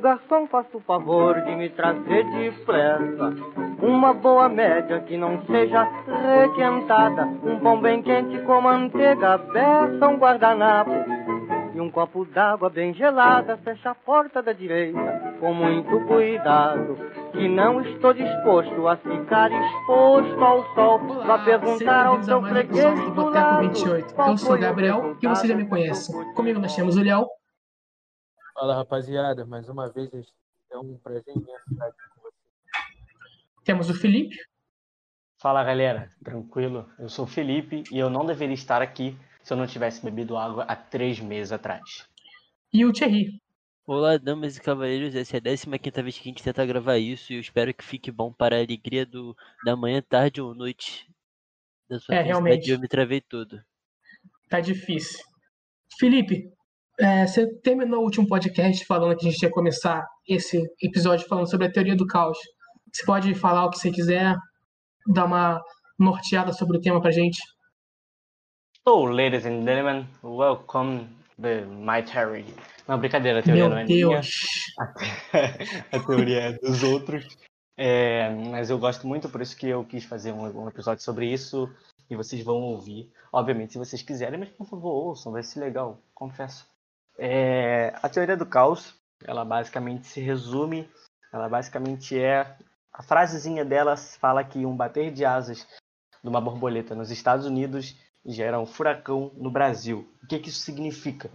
garçom, faça o favor de me trazer depressa uma boa média que não seja requentada, um pão bem quente com manteiga, beça, um guardanapo e um copo d'água bem gelada. Fecha a porta da direita com muito cuidado, que não estou disposto a ficar exposto ao sol. Vá perguntar ao seu freguês do, do lado. 28. Eu sou Gabriel e você já me conhece. Comigo nós temos o Léo. Fala rapaziada, mais uma vez é um prazer imenso estar aqui com você. Temos o Felipe. Fala galera, tranquilo? Eu sou o Felipe e eu não deveria estar aqui se eu não tivesse bebido água há três meses atrás. E o Thierry. Olá, damas e cavaleiros, essa é a 15 vez que a gente tenta gravar isso e eu espero que fique bom para a alegria do, da manhã, tarde ou noite da sua É, realmente. Eu me travei todo. Tá difícil. Felipe, é, você terminou o último podcast falando que a gente ia começar esse episódio falando sobre a teoria do caos. Você pode falar o que você quiser, dar uma norteada sobre o tema pra gente? So, ladies and gentlemen, welcome to my theory. Não, brincadeira, a teoria Meu não é Deus. minha. A teoria é dos outros. É, mas eu gosto muito, por isso que eu quis fazer um, um episódio sobre isso. E vocês vão ouvir. Obviamente, se vocês quiserem, mas por favor, ouçam, vai ser legal, confesso. É, a teoria do caos, ela basicamente se resume, ela basicamente é. A frasezinha dela fala que um bater de asas de uma borboleta nos Estados Unidos gera um furacão no Brasil. O que, que isso significa?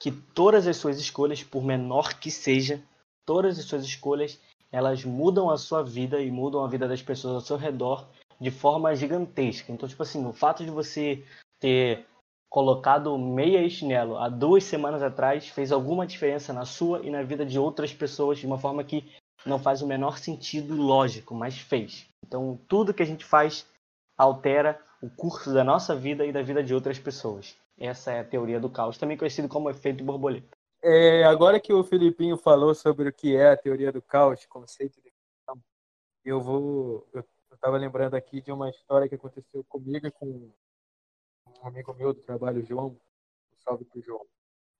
Que todas as suas escolhas, por menor que seja, todas as suas escolhas, elas mudam a sua vida e mudam a vida das pessoas ao seu redor de forma gigantesca. Então, tipo assim, o fato de você ter colocado meia e chinelo há duas semanas atrás fez alguma diferença na sua e na vida de outras pessoas de uma forma que não faz o menor sentido lógico, mas fez. Então, tudo que a gente faz altera o curso da nossa vida e da vida de outras pessoas. Essa é a teoria do caos, também conhecido como efeito borboleta. É, agora que o Filipinho falou sobre o que é a teoria do caos, conceito de eu vou. Eu estava lembrando aqui de uma história que aconteceu comigo e com um amigo meu do trabalho, João. Um salve pro João.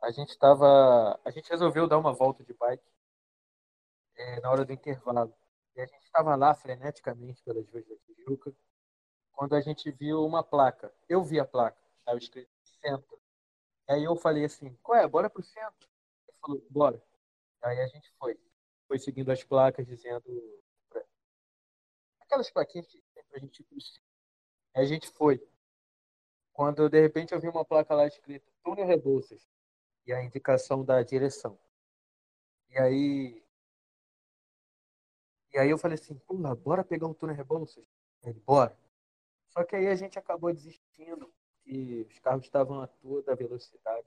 A gente estava. A gente resolveu dar uma volta de bike é, na hora do intervalo. E a gente estava lá freneticamente pelas ruas da Tijuca, quando a gente viu uma placa. Eu vi a placa, estava escrito centro. E aí eu falei assim, qual é? Bora pro centro. Ele falou, bora. Aí a gente foi. Foi seguindo as placas dizendo. Aquelas plaquinhas que tem pra gente ir pro centro. Aí a gente foi. Quando de repente eu vi uma placa lá escrita Túnel Rebouças. E a indicação da direção. E aí. E aí eu falei assim, pula, bora pegar um túnel Rebouças? Ele, bora. Só que aí a gente acabou desistindo, porque os carros estavam a toda velocidade,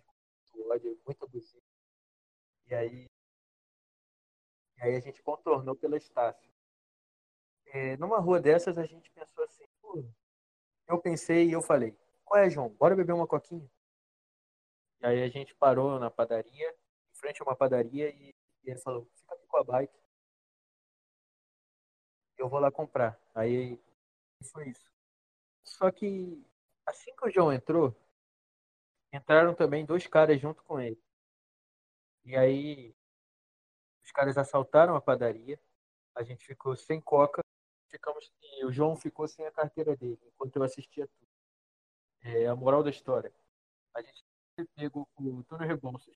muito ódio, muita buzina. E aí, e aí a gente contornou pela Estácio. É, numa rua dessas a gente pensou assim, Pô, eu pensei e eu falei, qual é, João? Bora beber uma coquinha? E aí a gente parou na padaria, em frente a uma padaria, e, e ele falou, fica aqui com a bike. Eu vou lá comprar. Aí foi isso. Só que assim que o João entrou, entraram também dois caras junto com ele. E aí os caras assaltaram a padaria, a gente ficou sem coca, ficamos e o João ficou sem a carteira dele, enquanto eu assistia tudo. É, a moral da história, a gente pegou o Antônio Rebouças.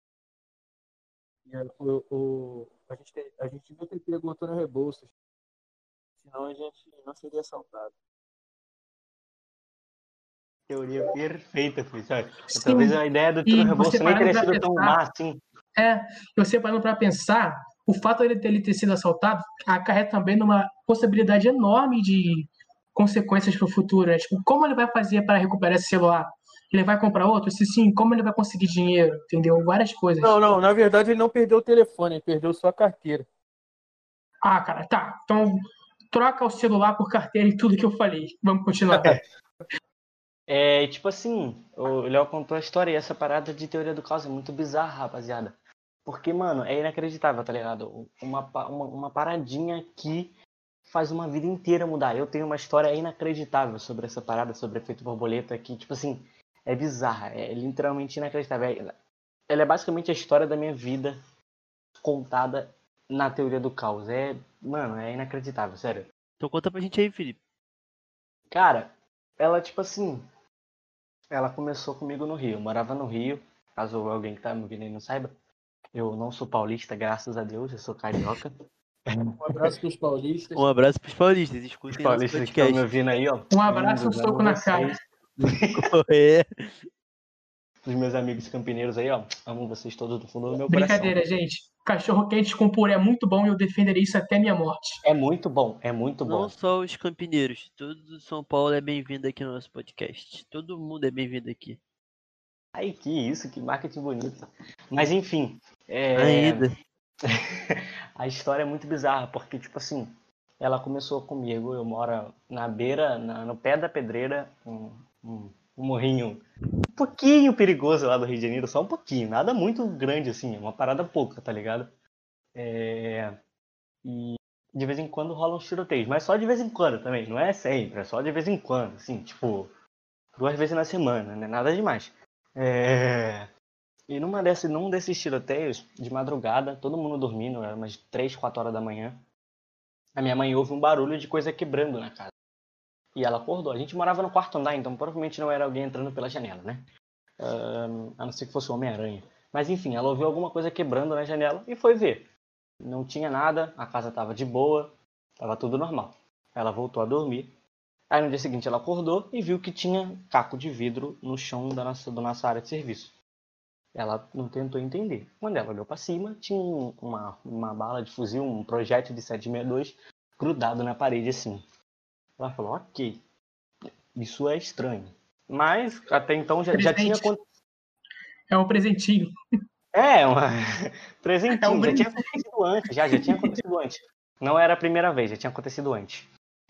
E a, o, o, a, gente, a gente devia ter pego o Antônio Rebouças, senão a gente não seria assaltado teoria perfeita, Felipe. Talvez a ideia do você Rebouças nem teria sido tão má assim. É, você parando pra pensar, o fato dele ter, ele ter sido assaltado acarreta também numa possibilidade enorme de consequências pro futuro. Né? Tipo, como ele vai fazer para recuperar esse celular? Ele vai comprar outro? Se sim, como ele vai conseguir dinheiro? Entendeu? Várias coisas. Não, não, na verdade ele não perdeu o telefone, ele perdeu só a carteira. Ah, cara, tá. Então, troca o celular por carteira e tudo que eu falei. Vamos continuar. É, tipo assim, o Léo contou a história e essa parada de teoria do caos é muito bizarra, rapaziada. Porque, mano, é inacreditável, tá ligado? Uma, uma, uma paradinha que faz uma vida inteira mudar. Eu tenho uma história inacreditável sobre essa parada, sobre efeito borboleta, que, tipo assim, é bizarra, é literalmente inacreditável. É- Ela é basicamente a história da minha vida contada na teoria do caos. É, mano, é inacreditável, sério. Então conta pra gente aí, Felipe. Cara, ela, tipo assim, ela começou comigo no Rio. Eu morava no Rio, caso alguém que tá me ouvindo aí não saiba. Eu não sou paulista, graças a Deus, eu sou carioca. Um abraço pros paulistas. Um abraço pros paulistas, escutem Os paulistas que estão me ouvindo aí, ó. Um abraço, um soco na cara. É. Os meus amigos campineiros aí, ó. Amo vocês todos do fundo do meu coração. Brincadeira, gente. Cachorro quente com puré é muito bom e eu defenderei isso até minha morte. É muito bom, é muito bom. Não só os campineiros, todo o São Paulo é bem-vindo aqui no nosso podcast. Todo mundo é bem-vindo aqui. Ai, que isso, que marketing bonito. Mas enfim, é, Ainda. a história é muito bizarra, porque, tipo assim, ela começou comigo, eu moro na beira, na- no pé da pedreira, um, um, um morrinho um pouquinho perigoso lá do Rio de Janeiro, só um pouquinho, nada muito grande assim, é uma parada pouca, tá ligado? É, E de vez em quando rolam tiroteios, mas só de vez em quando também, não é sempre, é só de vez em quando, assim, tipo, duas vezes na semana, não é nada demais. É... E numa desse, num desses tiroteios, de madrugada, todo mundo dormindo, era umas 3, 4 horas da manhã, a minha mãe ouve um barulho de coisa quebrando na casa. E ela acordou. A gente morava no quarto andar, então provavelmente não era alguém entrando pela janela, né? Ahn, a não ser que fosse o Homem-Aranha. Mas enfim, ela ouviu alguma coisa quebrando na janela e foi ver. Não tinha nada, a casa estava de boa, estava tudo normal. Ela voltou a dormir. Aí no dia seguinte ela acordou e viu que tinha caco de vidro no chão da nossa, da nossa área de serviço. Ela não tentou entender. Quando ela olhou para cima, tinha um- uma, uma bala de fuzil, um projétil de 762 grudado na parede assim. Ela falou, ok, isso é estranho. Mas até então já, já tinha Presente. acon- É um presentinho. É, uma presentinho, É um já tinha acontecido antes, já, já tinha acontecido antes. Não era a primeira vez, já tinha acontecido antes.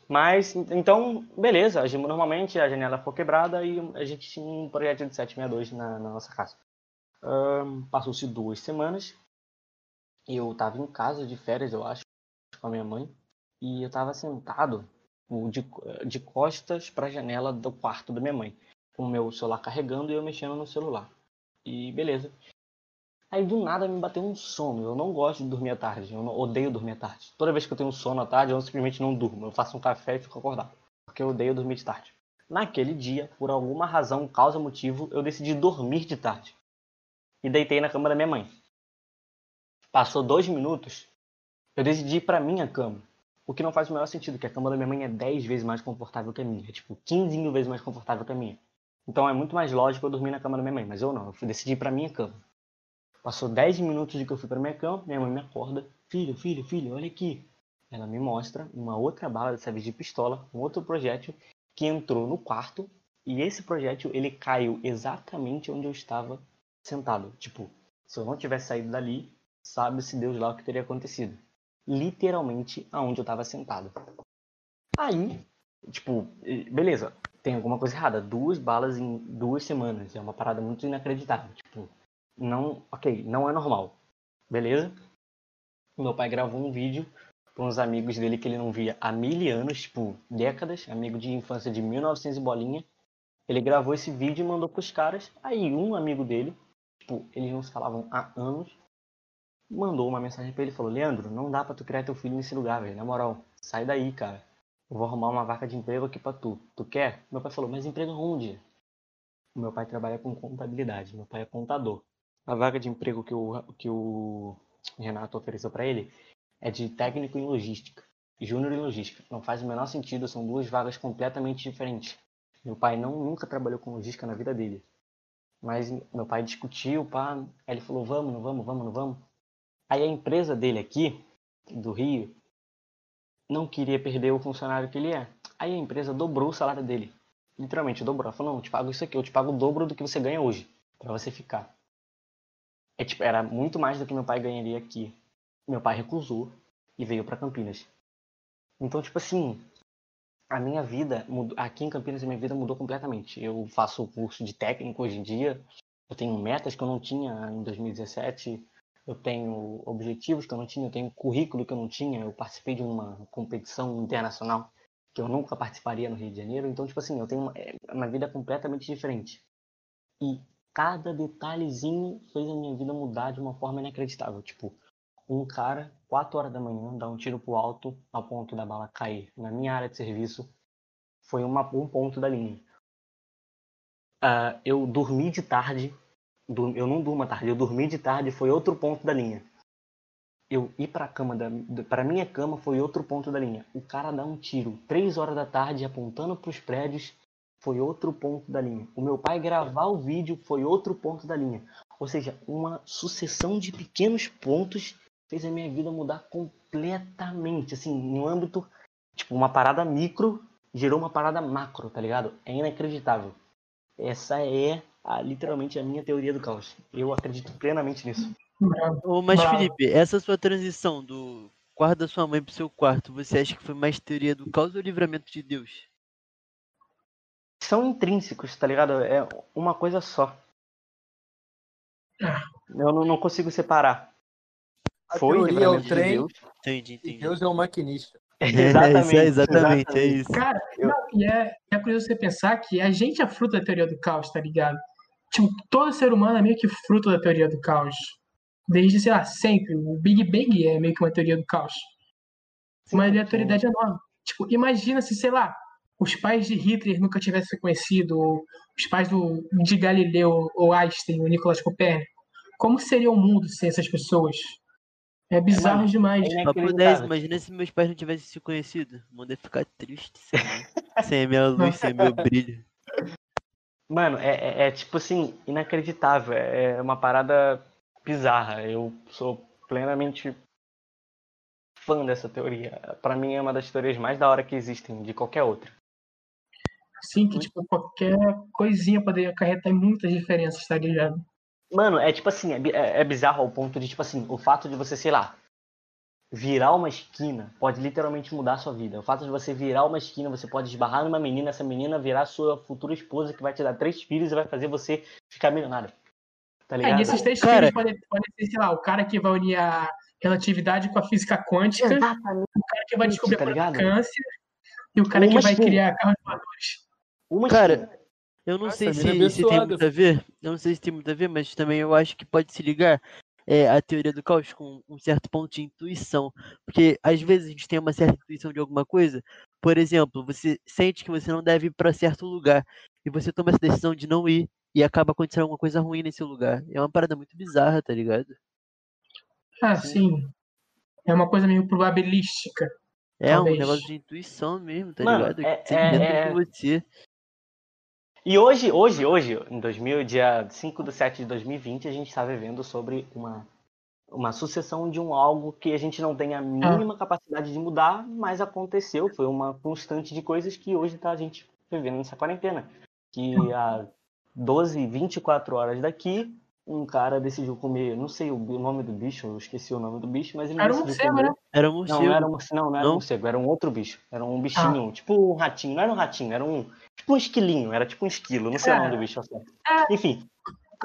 Mas, então, beleza, normalmente, a janela foi quebrada e a gente tinha um projeto de 762 na, na nossa casa. Ahn, Passou-se duas semanas, eu tava em casa de férias, eu acho, com a minha mãe, e eu tava sentado de, de costas para a janela do quarto da minha mãe, com o meu celular carregando e eu mexendo no celular. E beleza. Aí do nada me bateu um sono. Eu não gosto de dormir à tarde. Eu não- odeio dormir à tarde. Toda vez que eu tenho sono à tarde, eu simplesmente não durmo. Eu faço um café e fico acordado. Porque eu odeio dormir de tarde. Naquele dia, por alguma razão, causa motivo, eu decidi dormir de tarde. E deitei na cama da minha mãe. Passou dois minutos, eu decidi ir pra minha cama. O que não faz o menor sentido, que a cama da minha mãe é 10 vezes mais confortável que a minha. É tipo 15 mil vezes mais confortável que a minha. Então é muito mais lógico eu dormir na cama da minha mãe. Mas eu não, eu fui decidir ir pra minha cama. Passou 10 minutos de que eu fui pra minha cama, minha mãe me acorda. Filho, filho, filho, olha aqui. Ela me mostra uma outra bala, dessa vez de pistola, um outro projétil que entrou no quarto. E esse projétil, ele caiu exatamente onde eu estava sentado. Tipo, se eu não tivesse saído dali, sabe-se Deus lá o que teria acontecido. Literalmente aonde eu estava sentado. Aí, tipo, beleza, tem alguma coisa errada. Duas balas em duas semanas. É uma parada muito inacreditável. Tipo, não. Ok, não é normal. Beleza? Meu pai gravou um vídeo com uns amigos dele que ele não via há mil anos, tipo, décadas, amigo de infância de 1900 e bolinha. Ele gravou esse vídeo e mandou pros caras. Aí um amigo dele, tipo, eles não se falavam há anos, mandou uma mensagem pra ele e falou: Leandro, não dá pra tu criar teu filho nesse lugar, velho. Na moral, sai daí, cara. Eu vou arrumar uma vaca de emprego aqui pra tu. Tu quer? Meu pai falou: Mas emprego onde? O meu pai trabalha com contabilidade. Meu pai é contador. A vaga de emprego que o, que o Renato ofereceu pra ele é de técnico em logística. Júnior em logística. Não faz o menor sentido, são duas vagas completamente diferentes. Meu pai não nunca trabalhou com logística na vida dele. Mas meu pai discutiu, pá, aí ele falou: "Vamos, não vamos, vamos, não vamos". Aí a empresa dele aqui do Rio não queria perder o funcionário que ele é. Aí a empresa dobrou o salário dele. Literalmente dobrou. Ela falou: "Não, eu te pago isso aqui, eu te pago o dobro do que você ganha hoje para você ficar". É, tipo, era muito mais do que meu pai ganharia aqui. Meu pai recusou e veio para Campinas. Então, tipo assim, a minha vida mudou, aqui em Campinas a minha vida mudou completamente. Eu faço curso de técnico hoje em dia. Eu tenho metas que eu não tinha em 2017. Eu tenho objetivos que eu não tinha, eu tenho currículo que eu não tinha. Eu participei de uma competição internacional que eu nunca participaria no Rio de Janeiro. Então, tipo assim, eu tenho uma, é uma vida completamente diferente. E cada detalhezinho fez a minha vida mudar de uma forma inacreditável. Tipo, um cara, 4 horas da manhã, dá um tiro pro alto a ponto da bala cair na minha área de serviço. Foi uma, um ponto da linha. Ah, eu dormi de tarde. dur- Eu não durmo à tarde, eu dormi de tarde, foi outro ponto da linha. Eu ir pra cama da, para minha cama foi outro ponto da linha. O cara dá um tiro 3 horas da tarde apontando pros prédios foi outro ponto da linha. O meu pai gravar o vídeo foi outro ponto da linha. Ou seja, uma sucessão de pequenos pontos fez a minha vida mudar completamente. Assim, no âmbito, tipo, uma parada micro gerou uma parada macro, tá ligado? É inacreditável. Essa é a- literalmente a minha teoria do caos. Eu acredito plenamente nisso. Ô, mas Bravo. Felipe, essa sua transição do quarto da sua mãe pro seu quarto, você acha que foi mais teoria do caos ou livramento de Deus? São intrínsecos, tá ligado? É uma coisa só. Ah. Eu não, não consigo separar. A Foi teoria é o livramento de trem Deus. Entendi, entendi. Deus é o maquinista. É, isso é exatamente, é isso. Cara, Eu- não, e é, é curioso você pensar que a gente é fruto da teoria do caos, tá ligado? Tipo, todo ser humano é meio que fruto da teoria do caos. Desde, sei lá, sempre. O Big Bang é meio que uma teoria do caos. Uma aleatoriedade enorme. Tipo, imagina se, sei lá, os pais de Hitler nunca tivessem conhecido, ou os pais do, de Galileu, ou Einstein, ou Nicolas Copérnico. Como seria o mundo sem essas pessoas? É bizarro mano, demais. É Papo 10, inacreditável. imagina se meus pais não tivessem se conhecido. O mundo ia ficar triste sem sem a minha luz, sem meu brilho. Mano, é, é- é tipo assim, inacreditável. É uma parada bizarra. Eu sou plenamente fã dessa teoria. Pra mim é uma das teorias mais da hora que existem, de qualquer outra. Assim que, tipo, qualquer coisinha poderia acarretar em muitas diferenças, tá ligado? Mano, é tipo assim, é, é- é bizarro ao ponto de, tipo assim, o fato de você, sei lá, virar uma esquina pode literalmente mudar a sua vida. O fato de você virar uma esquina, você pode esbarrar numa menina, essa menina virar sua futura esposa que vai te dar três filhos e vai fazer você ficar milionário. Tá É, ligado? e esses três Cara- filhos podem, podem ser, sei lá, o cara que vai unir a relatividade com a física quântica, Exatamente. o cara que vai descobrir tá ligado? câncer e o cara que Uma vai esquina. criar carros voadores. Uma Cara, esquina. Eu não Nossa, sei se, é se tem muito a ver. Eu não sei se tem muito a ver, mas também eu acho que pode se ligar é, a teoria do caos com um certo ponto de intuição. Porque às vezes a gente tem uma certa intuição de alguma coisa. Por exemplo, você sente que você não deve ir para certo lugar. E você toma essa decisão de não ir. E acaba acontecendo alguma coisa ruim nesse lugar. É uma parada muito bizarra, tá ligado? Ah, sim. É uma coisa meio probabilística. É um Talvez. negócio de intuição mesmo, tá Mano, ligado? é- é- é-. E hoje, hoje, hoje, em 2000, dia 5 de 7 de 2020, a gente está vivendo sobre uma, uma sucessão de um algo que a gente não tem a mínima capacidade de mudar, mas aconteceu. Foi uma constante de coisas que hoje tá a gente vivendo nessa quarentena. Que há 12, 24 horas daqui, um cara decidiu comer, não sei o nome do bicho, eu esqueci o nome do bicho, mas ele Era um decidiu morcego, comer. né? Era um Não, morcego. não era um morcego, não, não era um Não? morcego, era um outro bicho. Era um bichinho, tipo um ratinho, não era um ratinho, era um. Tipo um esquilinho, era tipo um esquilo, não sei o nome do bicho. certo. É. Enfim,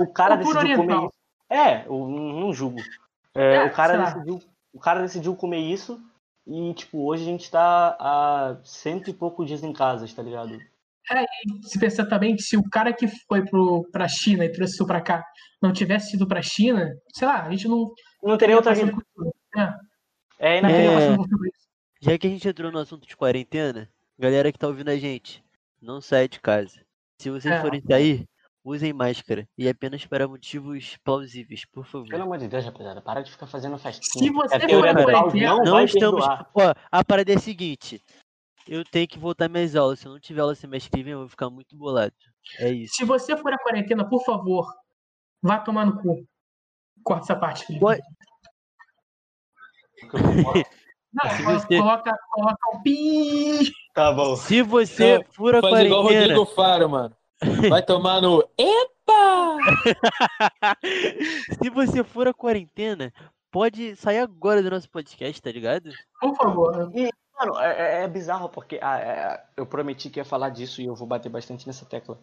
o cara Cultura decidiu comer isso. É, eu não julgo. É, É, o, cara decidiu, o cara decidiu comer isso e, tipo, hoje a gente tá há cento e poucos dias em casa, tá ligado? Se pensar também que se o cara que foi pro, pra China e trouxe isso pra cá não tivesse ido pra China, sei lá, a gente não Não teria outra vida. É, É É. Já que a gente entrou no assunto de quarentena, galera que tá ouvindo a gente, não saia de casa. Se vocês É. forem sair, usem máscara e apenas para motivos plausíveis, por favor. Pelo amor de Deus, rapaziada, para de ficar fazendo festinha. Se você teoria for quarentena, não, Não vai estamos. Ó, a parada é a seguinte. Eu tenho que voltar minhas aulas. Se eu não tiver aula semestre que vem, eu vou ficar muito bolado. É isso. Se você for à quarentena, por favor, vá tomar no cu. Corta essa parte, Felipe. Pode- Não, Se você- coloca, coloca um pi. Tá bom. Se você Não, fura a Faz igual o quarentena. Rodrigo Faro, mano. Vai tomar no. Epa! Se você for a quarentena, pode sair agora do nosso podcast, tá ligado? Por favor. Mano, é, é- é bizarro porque ah, é, eu prometi que ia falar disso e eu vou bater bastante nessa tecla.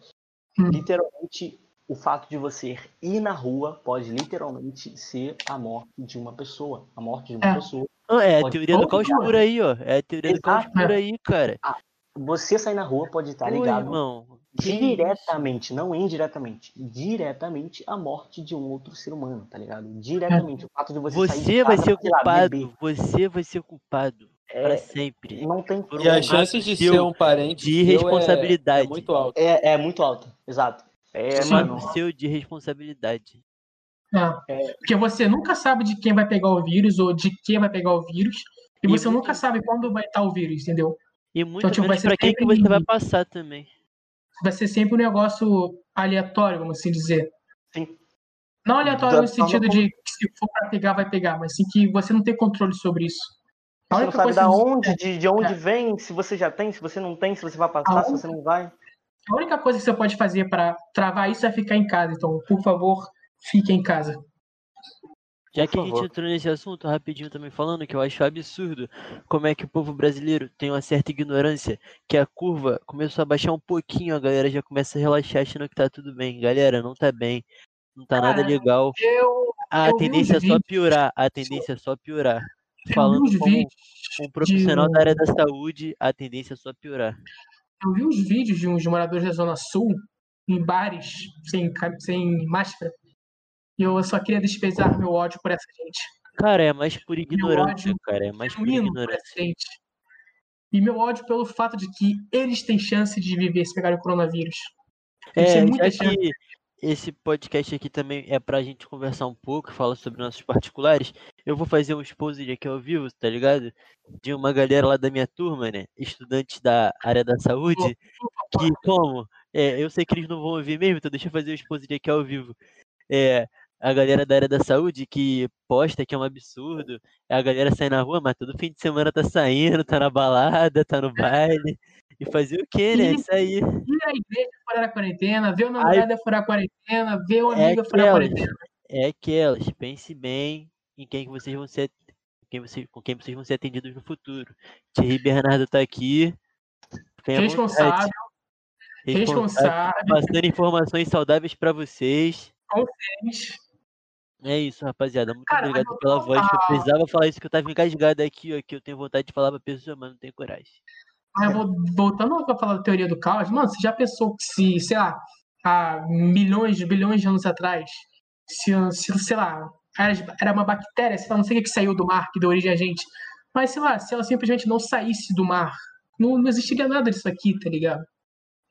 Hum. Literalmente, o fato de você ir na rua pode literalmente ser a morte de uma pessoa. A morte de uma É. pessoa. Ah, é a Pode- teoria do caos por aí, ó. É a teoria do caos Exato. por aí, cara. Você sair na rua pode estar Pô, ligado irmão. diretamente, não indiretamente, diretamente a morte de um outro ser humano, tá ligado? Diretamente. O fato de você, sair Você vai casa, ser lá, culpado. beber, Você vai ser culpado. Para É, sempre. não tem E as chances de seu ser um parente de seu é- responsabilidade. É, muito alto. É, é muito alto, exato. É, Sim. mano, seu de responsabilidade. É. Porque você nunca sabe de quem vai pegar o vírus ou de quem vai pegar o vírus. E E você muito- nunca sabe quando vai estar o vírus, entendeu? E muito tipo, vai menos ser pra quem que você vai passar também. Vai ser sempre um negócio aleatório, vamos assim dizer. Sim. Não aleatório Da no sentido como- de que se for pra pegar, vai pegar, mas sim que você não tem controle sobre isso. A você não única sabe coisa da onde, de, de onde É. vem, se você já tem, se você não tem, se você vai passar, se você não vai. A única coisa que você pode fazer para travar isso é ficar em casa. Então, por favor, fique em casa. Já que a gente entrou nesse assunto, rapidinho também falando, que eu acho absurdo como é que o povo brasileiro tem uma certa ignorância, que a curva começou a baixar um pouquinho, a galera já começa a relaxar achando que tá tudo bem. Galera, não tá bem, não tá nada Cara, legal. Eu, A eu vi tendência é só piorar, a tendência é só piorar. eu Falando como um profissional de- da área da saúde, a tendência é só piorar. Eu vi uns vídeos de uns moradores da Zona Sul em bares sem, sem máscara. E eu só queria despesar meu ódio por essa gente. Cara, é mais por ignorância, cara, é mais por ignorância. E meu ódio pelo fato de que eles têm chance de viver se pegarem o coronavírus. Eles É, muita chance. que esse podcast aqui também é pra gente conversar um pouco, falar sobre nossos particulares, eu vou fazer um exposed aqui ao vivo, tá ligado? De uma galera lá da minha turma, né? Estudantes da área da saúde, que como? É, eu sei que eles não vão ouvir mesmo, então deixa eu fazer o exposed aqui ao vivo. É, a galera da área da saúde que posta que é um absurdo, a galera sai na rua, mas todo fim de semana tá saindo, tá na balada, tá no baile. E fazer o quê, né? Isso aí. Ir à igreja furar a quarentena, ver o namorado furar a quarentena, ver o É amigo furar a quarentena. é aquelas. Pense bem em quem que vocês vão ser, quem vocês, com quem vocês vão ser atendidos no futuro. Thierry Bernardo tá aqui. Responsável, Responsável, Passando informações saudáveis pra vocês. consciente. É isso, rapaziada. Muito Cara, obrigado pela voz. Eu precisava falar isso que eu tava engasgado aqui, ó. Que eu tenho vontade de falar pra pessoa, mas não tenho coragem. Eu vou- voltando a falar da teoria do caos, mano, você já pensou que se, sei lá, há milhões, bilhões de anos atrás, se, se sei lá, era, era uma bactéria, sei lá, não sei o que que saiu do mar, que deu origem a gente, mas sei lá, se ela simplesmente não saísse do mar, não, não existiria nada disso aqui, tá ligado?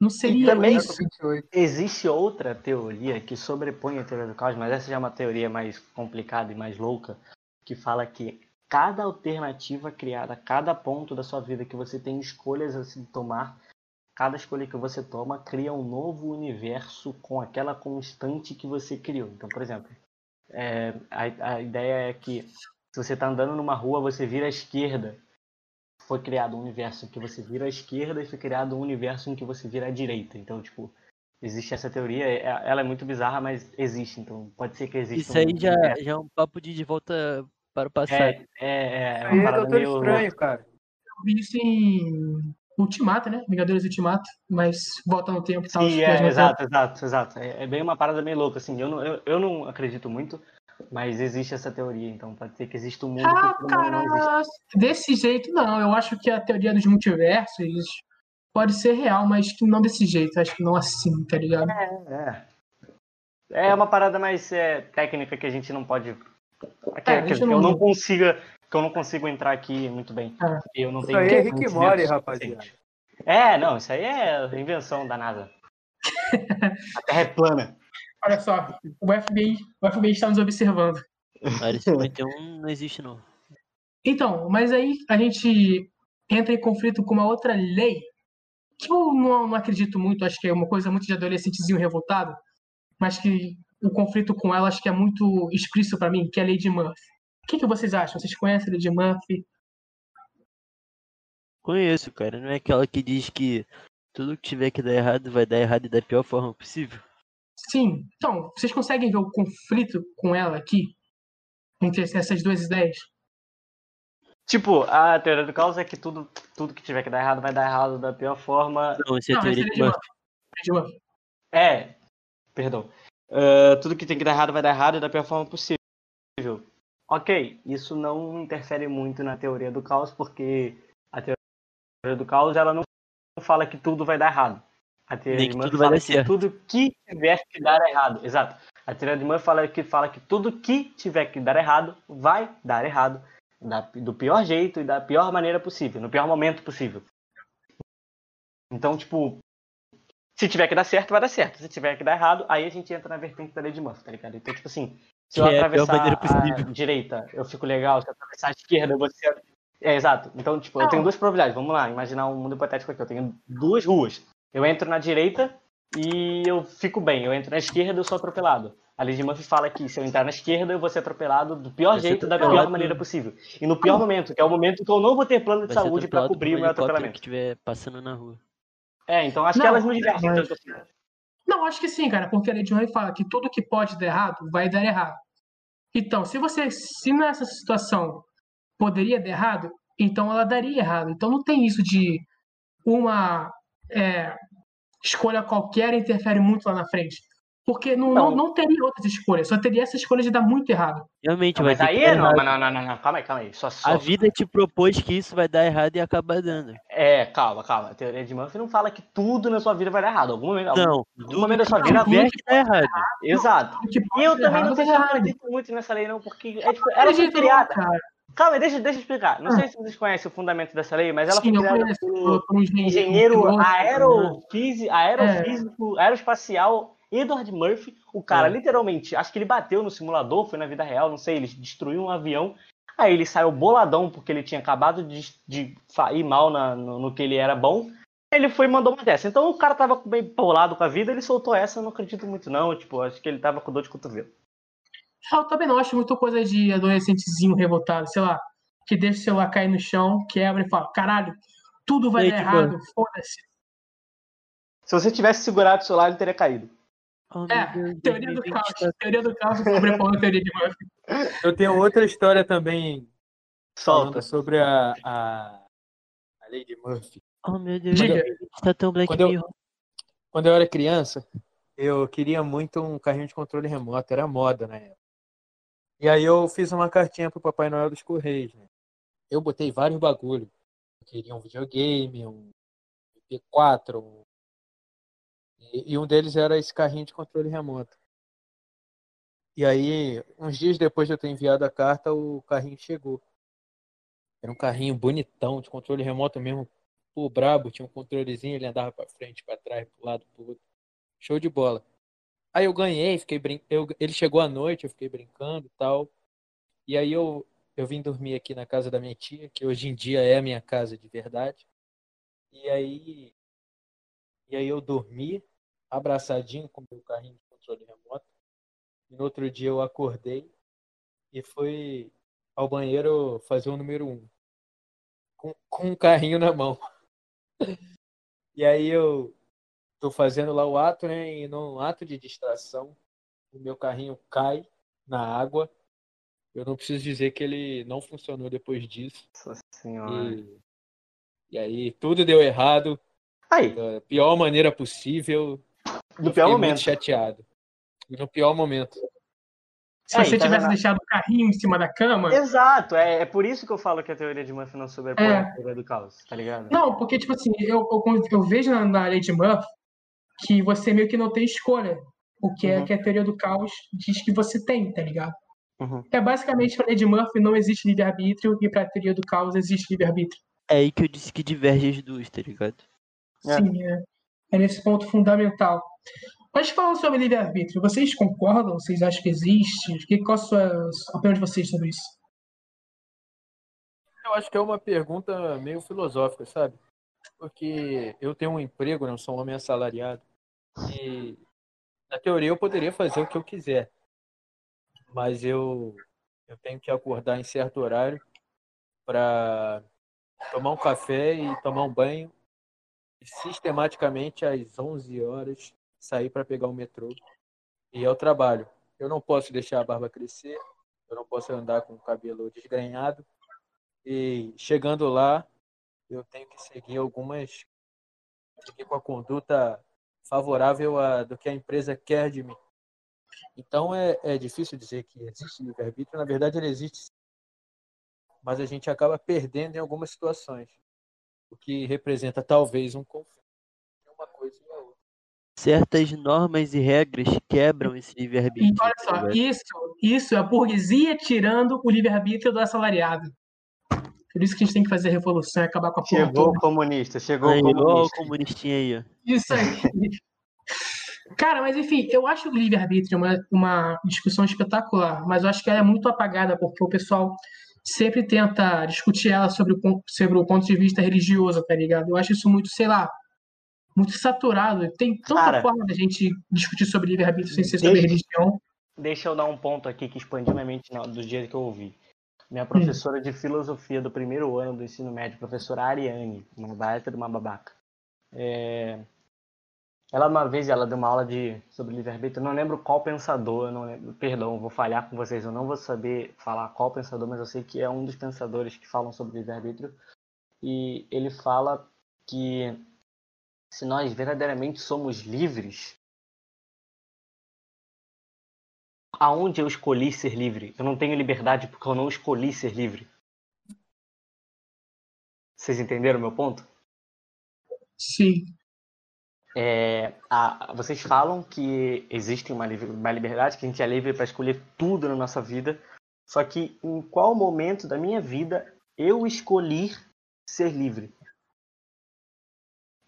Não seria também- isso. 28. Existe outra teoria que sobrepõe a teoria do caos, mas essa já é uma teoria mais complicada e mais louca, que fala que cada alternativa criada, cada ponto da sua vida que você tem escolhas a se tomar, cada escolha que você toma cria um novo universo com aquela constante que você criou. Então, por exemplo, é, a, a ideia é que se você está andando numa rua, você vira à esquerda. Foi criado um universo em que você vira à esquerda e foi criado um universo em que você vira à direita. Então, tipo, existe essa teoria, é- ela é muito bizarra, mas existe. Então, pode ser que exista Isso aí um já, universo. já é um papo de, de volta para o passado. É, é, é, é Aí uma é parada meio Estranho, cara. Eu vi isso em Ultimato, né? Vingadores Ultimato, mas volta no tempo e tal. Sim, é, exato, exato, exato. É, é bem uma parada meio louca, assim. Eu não, eu, eu não acredito muito, mas existe essa teoria, então pode ser que exista um mundo Ah, cara, desse jeito não. Eu acho que a teoria dos multiversos pode ser real, mas que não desse jeito. Acho que não assim, tá ligado? É. É uma parada mais é, técnica que a gente não pode. Que, É, a que- gente que não- eu não consiga. Que eu não consigo entrar aqui muito bem. É. Eu não Isso tenho aí é Rick Mori, rapaziada. É, não, isso aí é invenção da NASA. A Terra é plana. Olha só, o FBI, o FBI está nos observando. Área 51 não existe, não. Então, mas aí a gente entra em conflito com uma outra lei que eu não, não acredito muito, acho que é uma coisa muito de adolescentezinho revoltado, mas que o conflito com ela acho que é muito explícito para mim, que é a lei de Murphy. O que, que vocês acham? Vocês conhecem a lei de Murphy? Conheço, cara. Não é aquela que diz que tudo que tiver que dar errado vai dar errado da pior forma possível. Sim. Então, vocês conseguem ver o conflito com ela aqui? Entre essas duas ideias? Tipo, a teoria do caos é que tudo, tudo que tiver que dar errado vai dar errado da pior forma. Não, isso é Não, teoria é de de Murphy. De Murphy. É, perdão. Ah, tudo que tem que dar errado vai dar errado da pior forma possível. Ok, isso não interfere muito na teoria do caos, porque a teoria do caos ela não fala que tudo vai dar errado. A teoria Nem de Murphy fala que certo. tudo que tiver que dar errado. Exato. A teoria de Murphy fala que, fala que tudo que tiver que dar errado vai dar errado. da- do pior jeito e da pior maneira possível, no pior momento possível. Então, tipo, se tiver que dar certo, vai dar certo. Se tiver que dar errado, aí a gente entra na vertente da lei de Murphy, tá ligado? Então, tipo assim, se eu é a atravessar a possível. direita, eu fico legal. Se eu atravessar a esquerda, você. É, exato. Então, tipo, eu Não. tenho duas probabilidades. Vamos lá, imaginar um mundo hipotético aqui. Eu tenho duas ruas. Eu entro na direita e eu fico bem. Eu entro na esquerda e eu sou atropelado. A lei de Murphy fala que se eu entrar na esquerda, eu vou ser atropelado do pior jeito, da pior maneira possível. E no pior momento, que é o momento que eu não vou ter plano de Vai saúde por cobrir o meu atropelamento. que estiver passando na rua. É, então acho que Não, elas não divergem mas- tanto assim. Não, acho que sim, cara, porque a lei de Murphy fala que tudo que pode dar errado vai dar errado. Então, se você, se nessa situação poderia dar errado, então ela daria errado. Então não tem isso de uma é, escolha qualquer interfere muito lá na frente. Porque não, não, Não. não teria outras escolhas, só teria essa escolha de dar muito errado. Realmente, Não, vai mas ter aí dar não, mas não, não, não, não, calma aí, calma aí. Só, só, A vida te propôs que isso vai dar errado e acaba dando. É, calma, calma. A teoria de Murphy não fala que tudo na sua vida vai dar errado. Algum momento, algum, Não, algum momento da sua vida. que dar errado. Exato. E eu também errado, não sei se vai eu dar errado. acredito muito nessa lei, não, porque é, tipo, ela foi criada. cara. Calma, deixa, deixa eu explicar. Não Ah. sei se vocês conhecem o fundamento dessa lei, mas ela Sim, foi criada pelo por um engenheiro, né? aerofísico, aerofísico, aeroespacial Edward Murphy. O cara, É. literalmente, acho que ele bateu no simulador, foi na vida real, não sei, ele destruiu um avião. Aí ele saiu boladão porque ele tinha acabado de, de ir mal na- no, no que ele era bom. Ele foi e mandou uma dessa. Então o cara tava bem bolado com a vida, ele soltou essa, eu não acredito muito não. Tipo, acho que ele tava com dor de cotovelo. Eu também não acho muito coisa de adolescentezinho revoltado, sei lá, que deixa o celular cair no chão, quebra e fala, caralho, tudo vai dar errado, foda-se. Se você tivesse segurado o celular, ele teria caído. Oh, É, Deus, teoria do 2020 caos. Teoria do caos sobrepondo a teoria de Murphy. Eu tenho outra história também Solta. sobre a, a, a lei de Murphy. Oh, meu Deus, Diga. 2020 tá tão Black Quando eu-. Quando eu era criança, eu queria muito um carrinho de controle remoto, era moda na época. E aí eu fiz uma cartinha pro Papai Noel dos Correios, né? Eu botei vários bagulho. Eu queria um videogame, um MP4, um... E, e um deles era esse carrinho de controle remoto. E aí, uns dias depois de eu ter enviado a carta, o carrinho chegou. Era um carrinho bonitão, de controle remoto mesmo, pô, brabo, tinha um controlezinho, ele andava pra frente, pra trás, pro lado, pro outro. Show de bola. Aí eu ganhei, fiquei brin... eu... ele chegou à noite, eu fiquei brincando e tal. E aí eu, eu vim dormir aqui na casa da minha tia, que hoje em dia é a minha casa de verdade. E aí e aí eu dormi abraçadinho com o meu carrinho de controle remoto. E no outro dia eu acordei e fui ao banheiro fazer o número um. Com, com um carrinho na mão. E aí eu tô fazendo lá o ato, né? E num ato de distração, o meu carrinho cai na água. Eu não preciso dizer que ele não funcionou depois disso. Nossa senhora. E, e aí tudo deu errado Aí, da pior maneira possível. Eu pior momento. muito chateado. No pior momento. Se É, você então tivesse deixado o carrinho em cima da cama. Exato, é, é por isso que eu falo que a teoria de Murphy não sobrepõe É. a teoria do caos, tá ligado? Não, porque, tipo assim, eu, eu, eu vejo na, na lei de Murphy que você meio que não tem escolha. O que é Uhum. que a teoria do caos diz que você tem, tá ligado? Uhum. É basicamente a lei de Murphy não existe livre-arbítrio e pra teoria do caos existe livre-arbítrio. É aí que eu disse que diverge as duas, tá ligado? É. Sim, é, é nesse ponto fundamental. Mas falando sobre livre-arbítrio, vocês concordam? Vocês acham que existe? Que, qual a sua a opinião de vocês sobre isso? Eu acho que é uma pergunta meio filosófica, sabe? Porque eu tenho um emprego, não sou um homem assalariado. E na teoria eu poderia fazer o que eu quiser. Mas eu, eu tenho que acordar em certo horário para tomar um café e tomar um banho. E sistematicamente às 11 horas sair para pegar o metrô e ao trabalho. Eu não posso deixar a barba crescer, eu não posso andar com o cabelo desgrenhado. E chegando lá, eu tenho que seguir algumas. seguir com a conduta favorável a, do que a empresa quer de mim. Então é, é difícil dizer que existe livre-arbítrio, na verdade ele existe, sim. mas a gente acaba perdendo em algumas situações, o que representa talvez um conflito. Uma coisa e a outra. certas normas e regras quebram esse E livre-arbítrio. olha só, isso, isso é a burguesia tirando o livre-arbítrio do assalariado. Por isso que a gente tem que fazer a revolução e acabar com a porra Chegou toda. o comunista, chegou Aí, o comunista. comunistinha aí, ó. Isso aí. Cara, mas enfim, eu acho o livre-arbítrio uma, uma discussão espetacular, mas eu acho que ela é muito apagada porque o pessoal sempre tenta discutir ela sobre o, sobre o ponto de vista religioso, tá ligado? Eu acho isso muito, sei lá, muito saturado. Tem tanta Cara, forma da gente discutir sobre livre-arbítrio sem ser sobre deixa- religião. Deixa eu dar um ponto aqui que expandiu minha mente do dia que eu ouvi. Minha professora de filosofia do primeiro ano do ensino médio, professora Ariane, uma baita de uma babaca. É, Ela uma vez ela deu uma aula de sobre livre-arbítrio, não lembro qual pensador, não lembro, perdão, vou falhar com vocês, eu não vou saber falar qual pensador, mas eu sei que é um dos pensadores que falam sobre livre-arbítrio. E ele fala que se nós verdadeiramente somos livres, aonde eu escolhi ser livre? Eu não tenho liberdade porque eu não escolhi ser livre. Vocês entenderam o meu ponto? Sim. É, a- vocês falam que existe uma, uma liberdade, que a gente é livre para escolher tudo na nossa vida. Só que em qual momento da minha vida eu escolhi ser livre?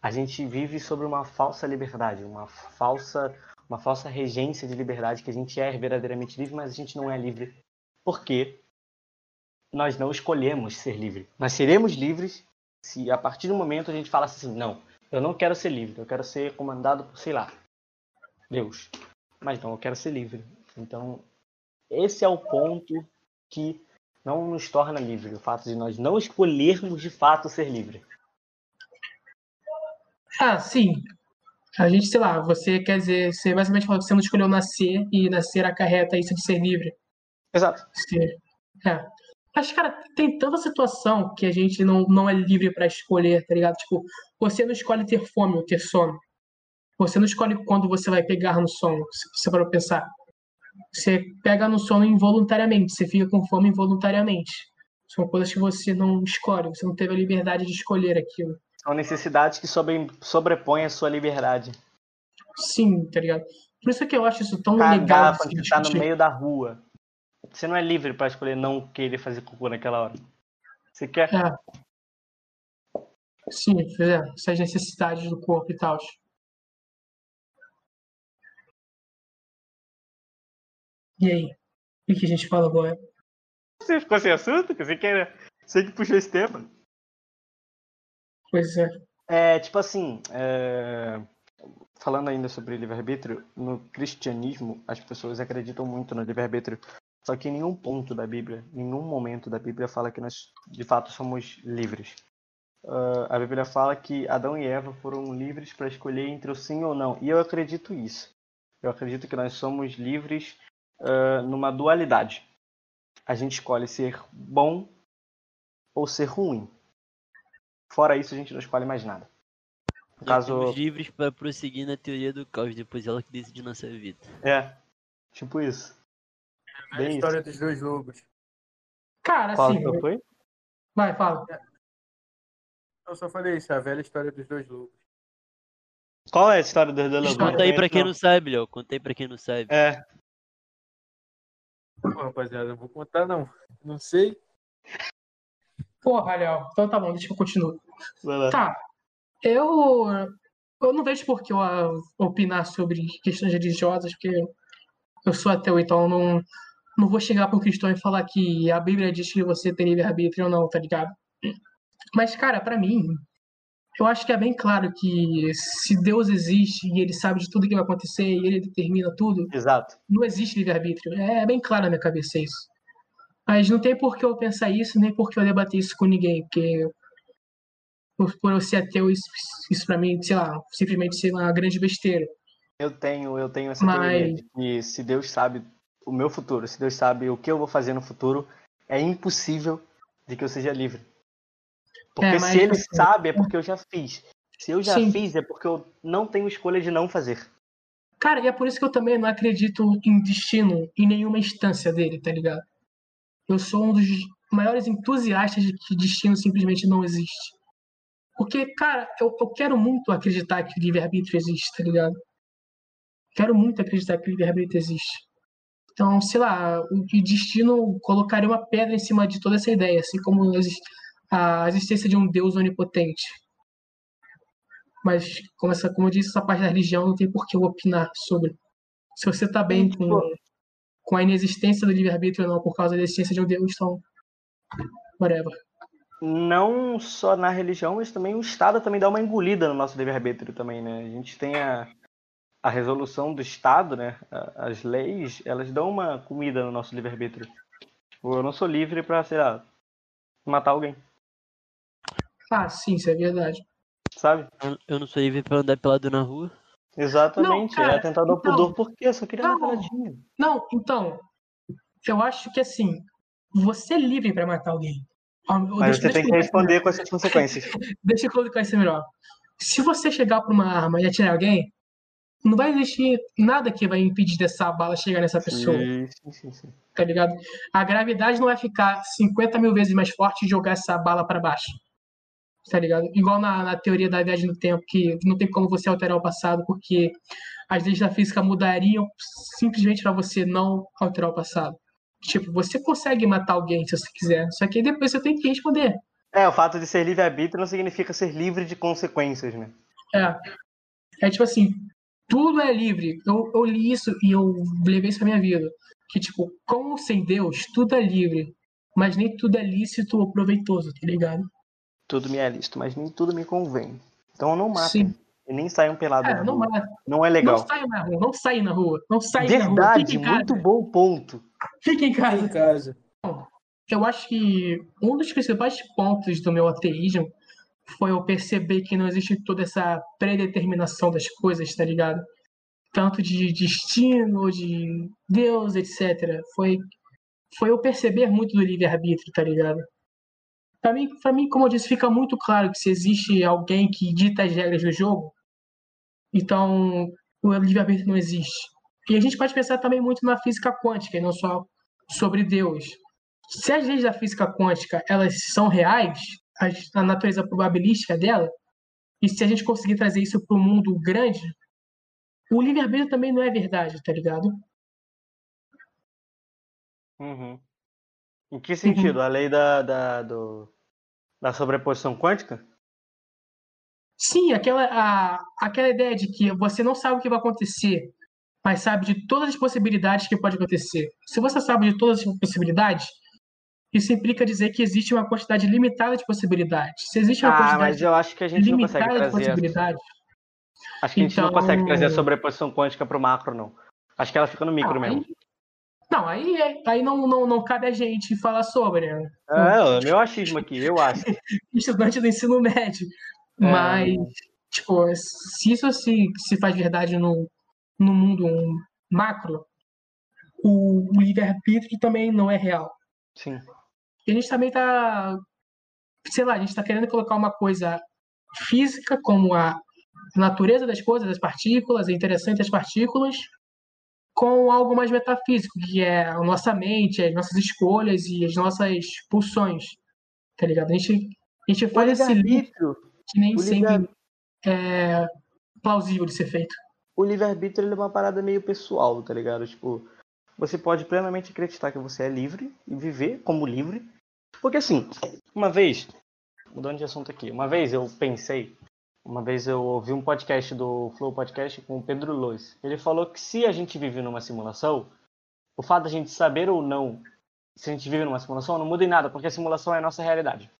A gente vive sobre uma falsa liberdade, uma falsa, uma falsa regência de liberdade, que a gente é verdadeiramente livre, mas a gente não é livre. Por quê? Nós não escolhemos ser livre. Nós seremos livres se a partir do momento a gente fala assim, não, eu não quero ser livre, eu quero ser comandado por, sei lá, Deus. Mas não, eu quero ser livre. Então, esse é o ponto que não nos torna livre, o fato de nós não escolhermos de fato ser livre. Ah, sim. A gente, sei lá, você quer dizer, você basicamente falou que você não escolheu nascer e nascer acarreta isso de ser livre. Exato. Ser. É. Mas, cara, tem tanta situação que a gente não, não é livre pra escolher, tá ligado? Tipo, você não escolhe ter fome ou ter sono. Você não escolhe quando você vai pegar no sono, se você para pensar. Você pega no sono involuntariamente, você fica com fome involuntariamente. São coisas que você não escolhe, você não teve a liberdade de escolher aquilo. São necessidades que sobre, sobrepõem a sua liberdade. Sim, tá ligado? Por isso que eu acho isso tão legal Cagar de se quando você tá no discutir. meio da rua. Você não é livre para escolher não querer fazer cocô naquela hora. Você quer. É. Sim, é, essas necessidades do corpo e tal. E aí? O que que a gente fala agora? Você ficou sem assunto? Você quer. Você que puxou esse tema. Pois é. É, tipo assim, é, falando ainda sobre livre-arbítrio, no cristianismo as pessoas acreditam muito no livre-arbítrio, só que em nenhum ponto da Bíblia, nenhum momento da Bíblia fala que nós de fato somos livres. Ah, a Bíblia fala que Adão e Eva foram livres para escolher entre o sim ou não, e eu acredito isso. Eu acredito que nós somos livres ah, numa dualidade. A gente escolhe ser bom ou ser ruim. Fora isso, a gente não escolhe mais nada. No caso, somos livres para prosseguir na teoria do caos, depois ela que decide nossa vida. é, tipo isso. A Bem história dos dois lobos. Cara, Qual assim. que foi? Vai, fala. Eu só falei isso, a velha história dos dois lobos. Qual é a história do Herdelo História. Conta aí pra quem não sabe, Léo. Conta aí pra quem não sabe. É, Pô, rapaziada, não vou contar não. Não sei. Porra, Léo. Então tá bom, deixa eu continuar. Tá. Eu. Eu não vejo por que eu ah, opinar sobre questões religiosas, porque eu sou ateu, então eu não, não vou chegar para um cristão e falar que a Bíblia diz que você tem livre-arbítrio ou não, tá ligado? Mas, cara, pra mim, eu acho que é bem claro que se Deus existe e ele sabe de tudo que vai acontecer e ele determina tudo, Exato. não existe livre-arbítrio. É bem claro na minha cabeça isso. Mas não tem por que eu pensar isso, nem por que eu debater isso com ninguém, porque por, por eu ser ateu, isso, isso pra mim, sei lá, simplesmente ser uma grande besteira. Eu tenho, eu tenho essa Mas- teoria de que se Deus sabe o meu futuro, se Deus sabe o que eu vou fazer no futuro, é impossível de que eu seja livre. Porque É, se ele sabe, é porque eu já fiz. Se eu já Sim. fiz, é porque eu não tenho escolha de não fazer. Cara, e é por isso que eu também não acredito em destino em nenhuma instância dele, tá ligado? Eu sou um dos maiores entusiastas de que destino simplesmente não existe. Porque, cara, eu, eu quero muito acreditar que o livre-arbítrio existe, tá ligado? quero muito acreditar que o livre-arbítrio existe. Então, sei lá, o destino colocaria uma pedra em cima de toda essa ideia, assim como a existência de um Deus onipotente. Mas, como, essa, como eu disse, essa parte da religião não tem por que eu opinar sobre. Se você está bem com, com a inexistência do livre-arbítrio ou não por causa da existência de um Deus, então. whatever. Não só na religião, mas também o Estado também dá uma engolida no nosso livre-arbítrio também, né? A gente tem a, a resolução do Estado, né? As leis, elas dão uma comida no nosso livre-arbítrio. Eu não sou livre para, sei lá, matar alguém. Ah, sim, isso é verdade. Sabe? Eu não sou livre pra andar pelado na rua. Exatamente. Não, cara, é atentado ao então- pudor porque eu só queria dar Não. peladinha. Não, então, eu acho que assim, você é livre para matar alguém. Mas você tem que responder com essas consequências. Deixa eu colocar isso melhor. Se você chegar para uma arma e atirar alguém, não vai existir nada que vai impedir dessa bala chegar nessa pessoa, Sim, sim, sim, sim. tá ligado? A gravidade não vai ficar 50 mil vezes mais forte e jogar essa bala para baixo, tá ligado? Igual na, na teoria da viagem no tempo, que não tem como você alterar o passado, porque as leis da física mudariam simplesmente para você não alterar o passado. Tipo, você consegue matar alguém se você quiser, só que aí depois você tem que responder. É, o fato de ser livre-arbítrio não significa ser livre de consequências, né? É. É tipo assim, tudo é livre. Eu, eu li isso e eu levei isso pra minha vida. Que, tipo, como sem Deus, tudo é livre. Mas nem tudo é lícito ou proveitoso, tá ligado? Tudo me é lícito, mas nem tudo me convém. Então não matem. Sim. E nem saiam pelados. É, na não, rua. mata. não é não legal. sai na rua, não sai na rua, não sai na rua. Verdade, em casa. muito bom ponto. Fica em Em casa. casa. Eu acho que um dos principais pontos do meu ateísmo foi eu perceber que não existe toda essa predeterminação das coisas, tá ligado? Tanto de destino, de Deus, etc. Foi, foi eu perceber muito do livre-arbítrio, tá ligado? Pra mim, pra mim, como eu disse, fica muito claro que se existe alguém que dita as regras do jogo, então o livre-arbítrio não existe. E a gente pode pensar também muito na física quântica, e não só sobre Deus se as leis da física quântica elas são reais, a natureza probabilística dela, e se a gente conseguir trazer isso para o mundo grande, o livre-arbítrio também não é verdade, tá ligado? Uhum. Em que sentido? A lei da, da, do, da sobreposição quântica? Sim, aquela, a, aquela ideia de que você não sabe o que vai acontecer, mas sabe de todas as possibilidades que pode acontecer. Se você sabe de todas as possibilidades, isso implica dizer que existe uma quantidade limitada de possibilidades. Se existe uma Ah, mas quantidade eu acho que a gente não consegue limitada de trazer. possibilidades, Acho que a gente não consegue Então- trazer a sobreposição quântica pro macro, não. Acho que ela fica no micro Ah, mesmo. aí- Não, aí, é- aí não, não, não cabe a gente falar sobre, né? É, o meu achismo aqui, eu acho. Estudante do ensino médio. É. Mas, tipo, se isso se, se faz verdade no, no mundo macro, o, o livre-arbítrio também não é real. Sim. E a gente também tá, sei lá, a gente tá querendo colocar uma coisa física, como a natureza das coisas, das partículas, é interessante as partículas, com algo mais metafísico, que é a nossa mente, as nossas escolhas e as nossas pulsões. Tá ligado? A gente, a gente faz esse livre-arbítrio, que nem sempre é plausível de ser feito. O livre-arbítrio é uma parada meio pessoal, tá ligado? Tipo, você pode plenamente acreditar que você é livre e viver como livre. Porque assim, uma vez, mudando de assunto aqui, uma vez eu pensei, uma vez eu ouvi um podcast do Flow Podcast com o Pedro Lois. Ele falou que se a gente vive numa simulação, o fato da gente saber ou não se a gente vive numa simulação não muda em nada, porque a simulação é a nossa realidade.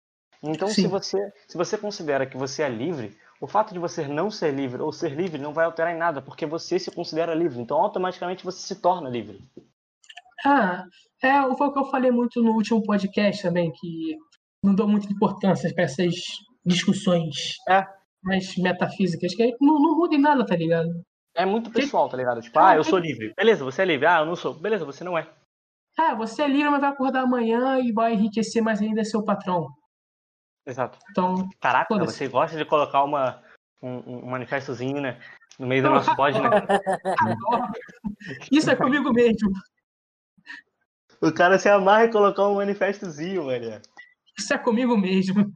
Então, se você, se você considera que você é livre, o fato de você não ser livre ou ser livre não vai alterar em nada, porque você se considera livre. Então, automaticamente você se torna livre. Ah, é, foi o que eu falei muito no último podcast também, que não dou muita importância para essas discussões É. mais metafísicas, que não, não muda em nada, tá ligado? É muito pessoal, tá ligado? Tipo, ah, eu sou livre. Beleza, você é livre. Ah, eu não sou. Beleza, você não é. Ah, você é livre, mas vai acordar amanhã e vai enriquecer mais ainda seu patrão. Exato. Então, Caraca, você gosta de colocar uma, um, um manifestozinho, né? No meio do nosso pod, né? isso é comigo mesmo. O cara se amarra em colocar um manifestozinho, mano. Isso é comigo mesmo.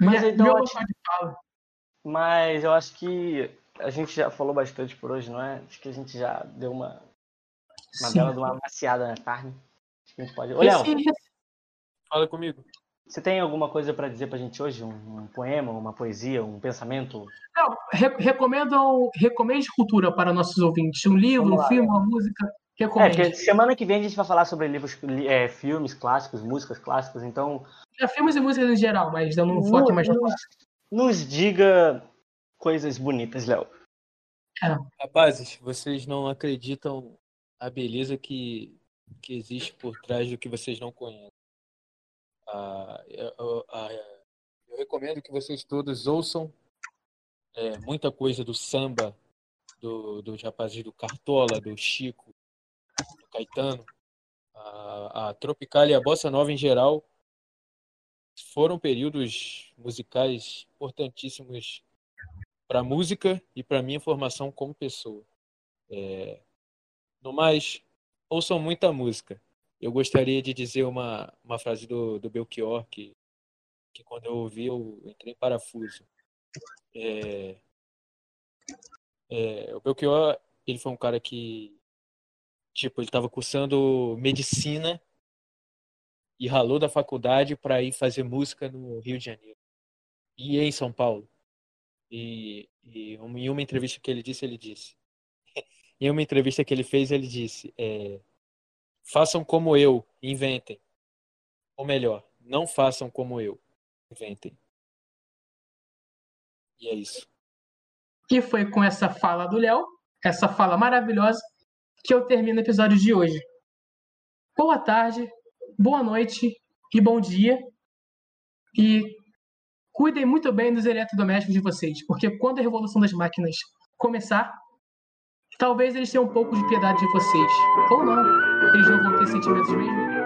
Mas Minha- então, eu fala. Mas eu acho que a gente já falou bastante por hoje, não é? Acho que a gente já deu uma, uma Sim. bela de uma maciada na carne. Acho que a gente pode. Ô, Léo, Fala comigo. Você tem alguma coisa pra dizer pra gente hoje? Um, um poema, uma poesia, um pensamento? Não, re- recomendo, recomende cultura para nossos ouvintes. Um livro, Vamos um lá. filme, uma música. É, Recomende. porque semana que vem a gente vai falar sobre livros, li- é, filmes clássicos, músicas clássicas, então É, filmes e músicas em geral, mas dando um foco mais no nos, nos diga coisas bonitas, Léo. Rapazes, vocês não acreditam a beleza que, que existe por trás do que vocês não conhecem. Ah, eu, ah, eu recomendo que vocês todos ouçam é, muita coisa do samba, do, dos rapazes do Cartola, do Chico, do Caetano. A, a Tropical e a Bossa Nova em geral foram períodos musicais importantíssimos para a música e para minha formação como pessoa. É, no mais, ouçam muita música. Eu gostaria de dizer uma, uma frase do, do Belchior que, que quando eu ouvi eu entrei em parafuso. É, é, o Belchior, ele foi um cara que, tipo, ele estava cursando medicina e ralou da faculdade para ir fazer música no Rio de Janeiro e em São Paulo. E, e em uma entrevista que ele disse, ele disse. em uma entrevista que ele fez, ele disse: é, façam como eu, inventem. Ou melhor, não façam como eu, inventem. E é isso. E foi com essa fala do Léo, essa fala maravilhosa, que eu termino o episódio de hoje. Boa tarde, boa noite e bom dia. E cuidem muito bem dos eletrodomésticos de vocês, porque quando a revolução das máquinas começar, talvez eles tenham um pouco de piedade de vocês. Ou não, eles não vão ter sentimentos mesmo.